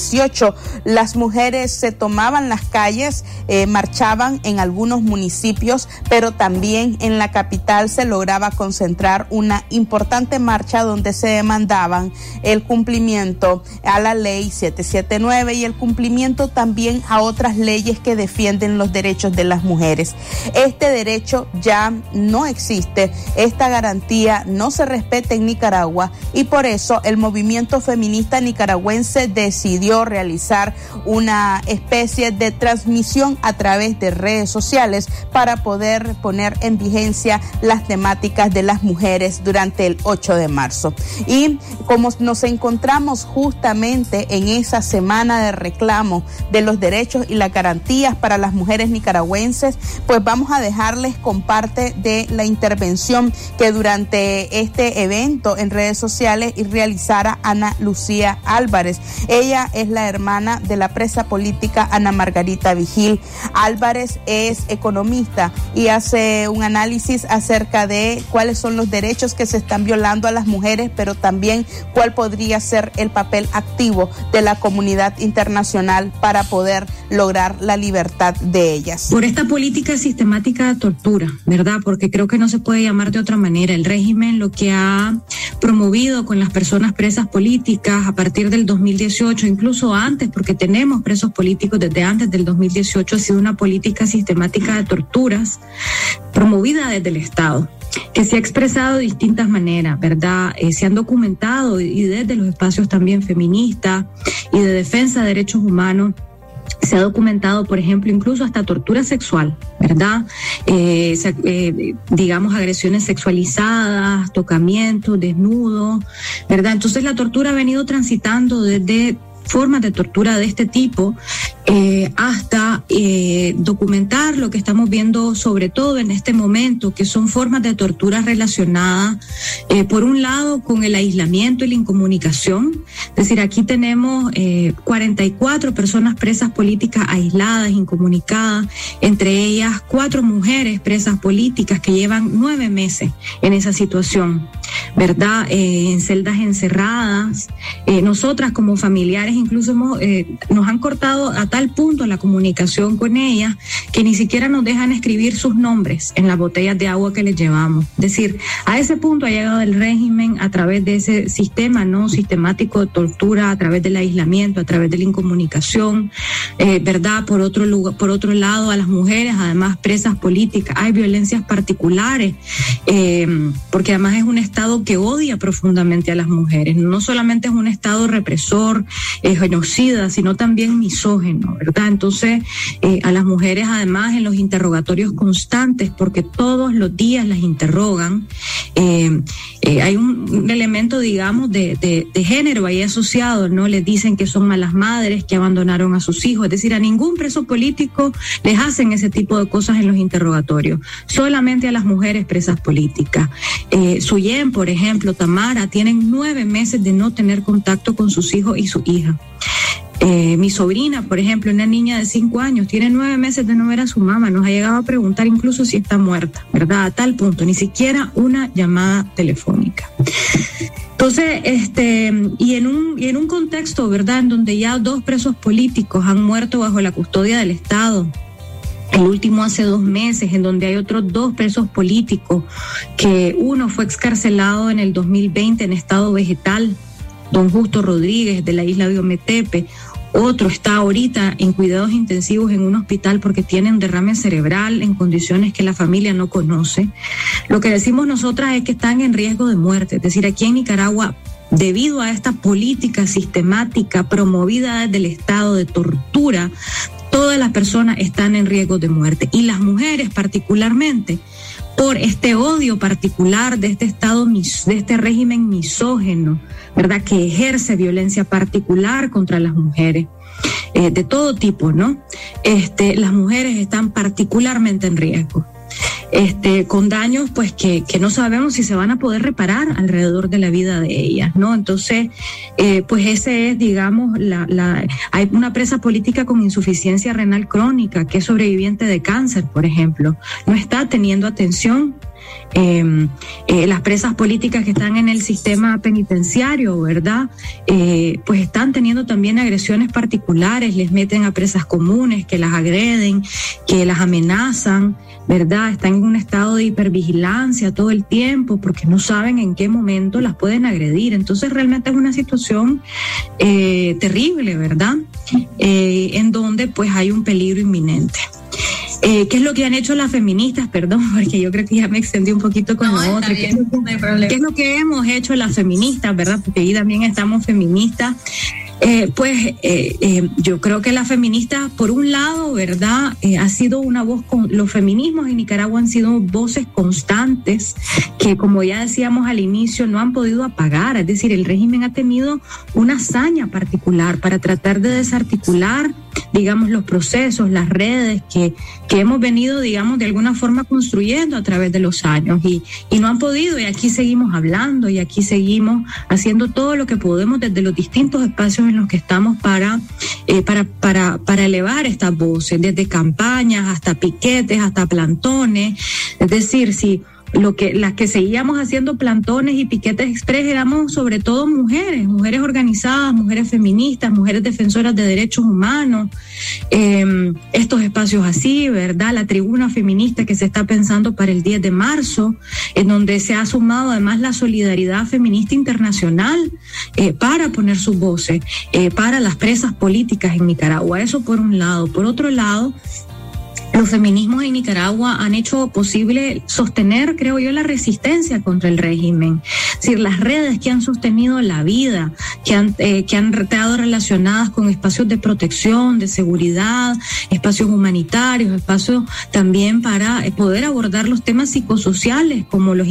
2018, las mujeres se tomaban las calles, eh, marchaban en algunos municipios, pero también en la capital se lograba concentrar una importante marcha donde se demandaban el cumplimiento a la ley 779 y el cumplimiento también a otras leyes que defienden los derechos de las mujeres. Este derecho ya no existe esta garantía no se respeta en Nicaragua y por eso el movimiento feminista nicaragüense decidió realizar una especie de transmisión a través de redes sociales para poder poner en vigencia las temáticas de las mujeres durante el 8 de marzo. Y como nos encontramos justamente en esa semana de reclamo de los derechos y las garantías para las mujeres nicaragüenses, pues vamos a dejarles con parte de la intervención que durante este evento en redes sociales realizara Ana Lucía Álvarez. Ella es la hermana de la presa política Ana Margarita Vigil. Álvarez es economista y hace un análisis acerca de cuáles son los derechos que se están violando a las mujeres, pero también cuál podría ser el papel activo de la comunidad internacional para poder lograr la libertad de ellas. Por esta política sistemática de tortura, ¿verdad? Porque creo que no se puede llamar de otra manera. El régimen lo que ha promovido con las personas presas políticas a partir del 2018, incluso antes, porque tenemos presos políticos desde antes del 2018, ha sido una política sistemática de torturas promovida desde el Estado que se ha expresado de distintas maneras, ¿verdad? Eh, se han documentado y desde los espacios también feministas y de defensa de derechos humanos se ha documentado, por ejemplo, incluso hasta tortura sexual, ¿verdad? Eh, eh, digamos, agresiones sexualizadas, tocamientos, desnudos, ¿verdad? Entonces la tortura ha venido transitando desde formas de tortura de este tipo eh, hasta eh, documentar lo que estamos viendo sobre todo en este momento, que son formas de tortura relacionadas, eh, por un lado, con el aislamiento y la incomunicación. Es decir, aquí tenemos 44 personas presas políticas aisladas, incomunicadas, entre ellas cuatro mujeres presas políticas que llevan nueve meses en esa situación, ¿verdad? en celdas encerradas. nosotras como familiares incluso hemos, nos han cortado a tal punto la comunicación con ellas que ni siquiera nos dejan escribir sus nombres en las botellas de agua que les llevamos. Es decir, a ese punto ha llegado el régimen a través de ese sistema no sistemático de tortura, a través del aislamiento, a través de la incomunicación, eh, ¿verdad? Por otro, lugar, por otro lado, a las mujeres, además presas políticas, hay violencias particulares, eh, porque además es un Estado que odia profundamente a las mujeres. No solamente es un Estado represor, eh, genocida, sino también misógeno, ¿verdad? Entonces, eh, a las mujeres además en los interrogatorios constantes, porque todos los días las interrogan, eh, eh, hay un, elemento, digamos, de, de, género ahí asociado, ¿no? Les dicen que son malas madres, que abandonaron a sus hijos, es decir, a ningún preso político les hacen ese tipo de cosas en los interrogatorios, solamente a las mujeres presas políticas. Eh, Suyen, por ejemplo, Tamara, tienen nueve meses de no tener contacto con sus hijos y su hija. Eh, mi sobrina, por ejemplo, una niña de cinco años, tiene nueve meses de no ver a su mamá, nos ha llegado a preguntar incluso si está muerta, ¿verdad? A tal punto, ni siquiera una llamada telefónica. Entonces, este, y en un, en un contexto, ¿verdad?, en donde ya dos presos políticos han muerto bajo la custodia del Estado, el último hace dos meses, en donde hay otros dos presos políticos, que uno fue excarcelado en el 2020 en estado vegetal, don Justo Rodríguez de la isla de Ometepe, otro está ahorita en cuidados intensivos en un hospital porque tiene un derrame cerebral en condiciones que la familia no conoce. Lo que decimos nosotras es que están en riesgo de muerte. Es decir, aquí en Nicaragua debido a esta política sistemática promovida desde el Estado de tortura, todas las personas están en riesgo de muerte y las mujeres particularmente por este odio particular de este Estado, de este régimen misógeno, ¿verdad? Que ejerce violencia particular contra las mujeres. Eh, de todo tipo, ¿no? Este, las mujeres están particularmente en riesgo este, con daños pues que, que, no sabemos si se van a poder reparar alrededor de la vida de ellas, ¿no? Entonces, eh, pues ese es, digamos, la, la, hay una presa política con insuficiencia renal crónica que es sobreviviente de cáncer, por ejemplo, no está teniendo atención eh, eh, las presas políticas que están en el sistema penitenciario, ¿verdad? Eh, pues están teniendo también agresiones particulares, les meten a presas comunes que las agreden, que las amenazan, ¿verdad? Están en un estado de hipervigilancia todo el tiempo porque no saben en qué momento las pueden agredir. Entonces realmente es una situación eh, terrible, ¿verdad? Eh, en donde pues hay un peligro inminente. Eh, ¿Qué es lo que han hecho las feministas? [LAUGHS] Perdón, porque yo creo que ya me extendí un poquito con lo otro. ¿Qué, es lo que hemos hecho las feministas, verdad? Porque ahí también estamos feministas. Eh, pues eh, eh, yo creo que la feminista, por un lado, ¿verdad? ha sido una voz con los feminismos en Nicaragua han sido voces constantes que, como ya decíamos al inicio, no han podido apagar. Es decir, el régimen ha tenido una hazaña particular para tratar de desarticular, digamos, los procesos, las redes que, que hemos venido, digamos, de alguna forma construyendo a través de los años y, y no han podido. Y aquí seguimos hablando y aquí seguimos haciendo todo lo que podemos desde los distintos espacios en los que estamos para, eh, para, para, para elevar estas voces, desde campañas hasta piquetes, hasta plantones. Es decir, si lo que las que seguíamos haciendo plantones y piquetes express éramos sobre todo mujeres, mujeres organizadas, mujeres feministas, mujeres defensoras de derechos humanos, eh, estos espacios así, ¿verdad? La tribuna feminista que se está pensando para el 10 de marzo, en donde se ha sumado además la solidaridad feminista internacional eh, para poner sus voces, eh, para las presas políticas en Nicaragua. Eso por un lado. Por otro lado, los feminismos en Nicaragua han hecho posible sostener, creo yo, la resistencia contra el régimen. Es decir, las redes que han sostenido la vida, que han, eh, que han estado relacionadas con espacios de protección, de seguridad, espacios humanitarios, espacios también para eh, poder abordar los temas psicosociales como los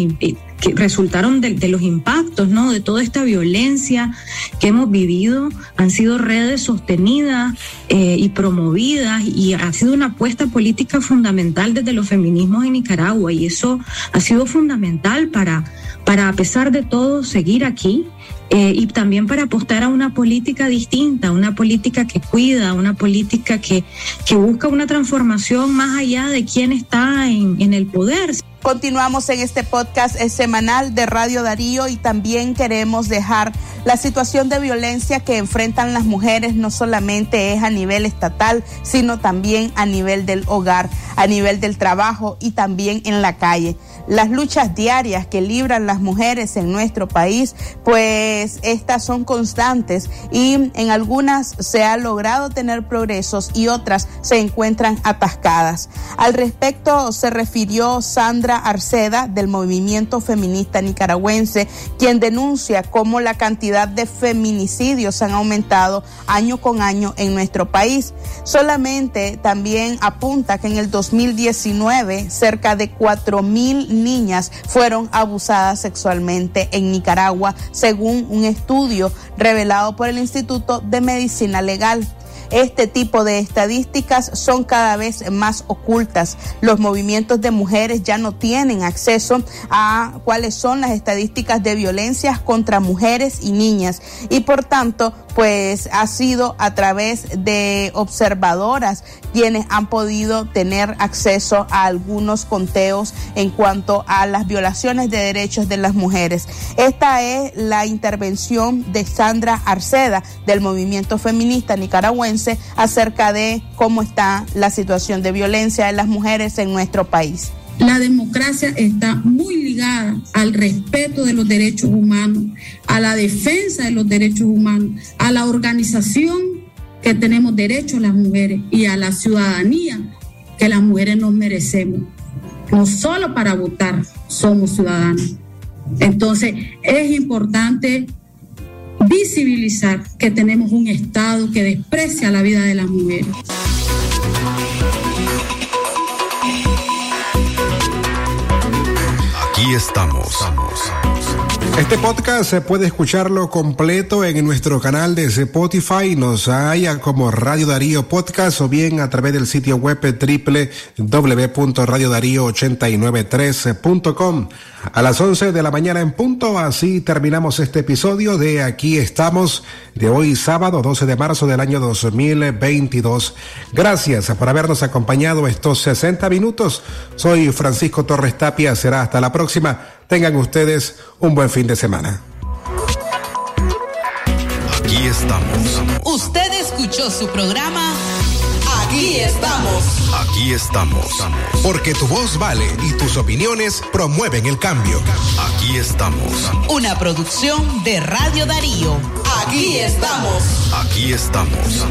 que resultaron de, los impactos, ¿no? De toda esta violencia que hemos vivido, han sido redes sostenidas eh, y promovidas y ha sido una apuesta política fundamental desde los feminismos en Nicaragua y eso ha sido fundamental para, para a pesar de todo, seguir aquí. Eh, y también para apostar a una política distinta, una política que cuida, una política que, que busca una transformación más allá de quién está en, en el poder. Continuamos en este podcast semanal de Radio Darío y también queremos dejar la situación de violencia que enfrentan las mujeres no solamente es a nivel estatal, sino también a nivel del hogar, a nivel del trabajo y también en la calle las luchas diarias que libran las mujeres en nuestro país, pues estas son constantes y en algunas se ha logrado tener progresos y otras se encuentran atascadas. Al respecto se refirió Sandra Arceda del movimiento feminista nicaragüense, quien denuncia cómo la cantidad de feminicidios han aumentado año con año en nuestro país. Solamente también apunta que en el 2019 cerca de 4 mil niñas fueron abusadas sexualmente en Nicaragua, según un estudio revelado por el Instituto de Medicina Legal. Este tipo de estadísticas son cada vez más ocultas. Los movimientos de mujeres ya no tienen acceso a cuáles son las estadísticas de violencias contra mujeres y niñas y por tanto pues ha sido a través de observadoras quienes han podido tener acceso a algunos conteos en cuanto a las violaciones de derechos de las mujeres. Esta es la intervención de Sandra Arceda del movimiento feminista nicaragüense acerca de cómo está la situación de violencia de las mujeres en nuestro país. La democracia está muy ligada al respeto de los derechos humanos, a la defensa de los derechos humanos, a la organización que tenemos derechos las mujeres y a la ciudadanía que las mujeres nos merecemos. No solo para votar somos ciudadanos. Entonces es importante visibilizar que tenemos un Estado que desprecia la vida de las mujeres. Estamos. Este podcast se puede escucharlo completo en nuestro canal de Spotify. Nos haya como Radio Darío Podcast o bien a través del sitio web www.radiodarío893.com. A las 11 de la mañana en punto, así terminamos este episodio de Aquí estamos de hoy sábado 12 de marzo del año 2022. Gracias por habernos acompañado estos 60 minutos. Soy Francisco Torres Tapia. Será hasta la próxima. Tengan ustedes un buen fin de semana. Aquí estamos. Usted escuchó su programa Aquí estamos. Aquí estamos. Porque tu voz vale y tus opiniones promueven el cambio. Aquí estamos. Una producción de Radio Darío. Aquí estamos. Aquí estamos.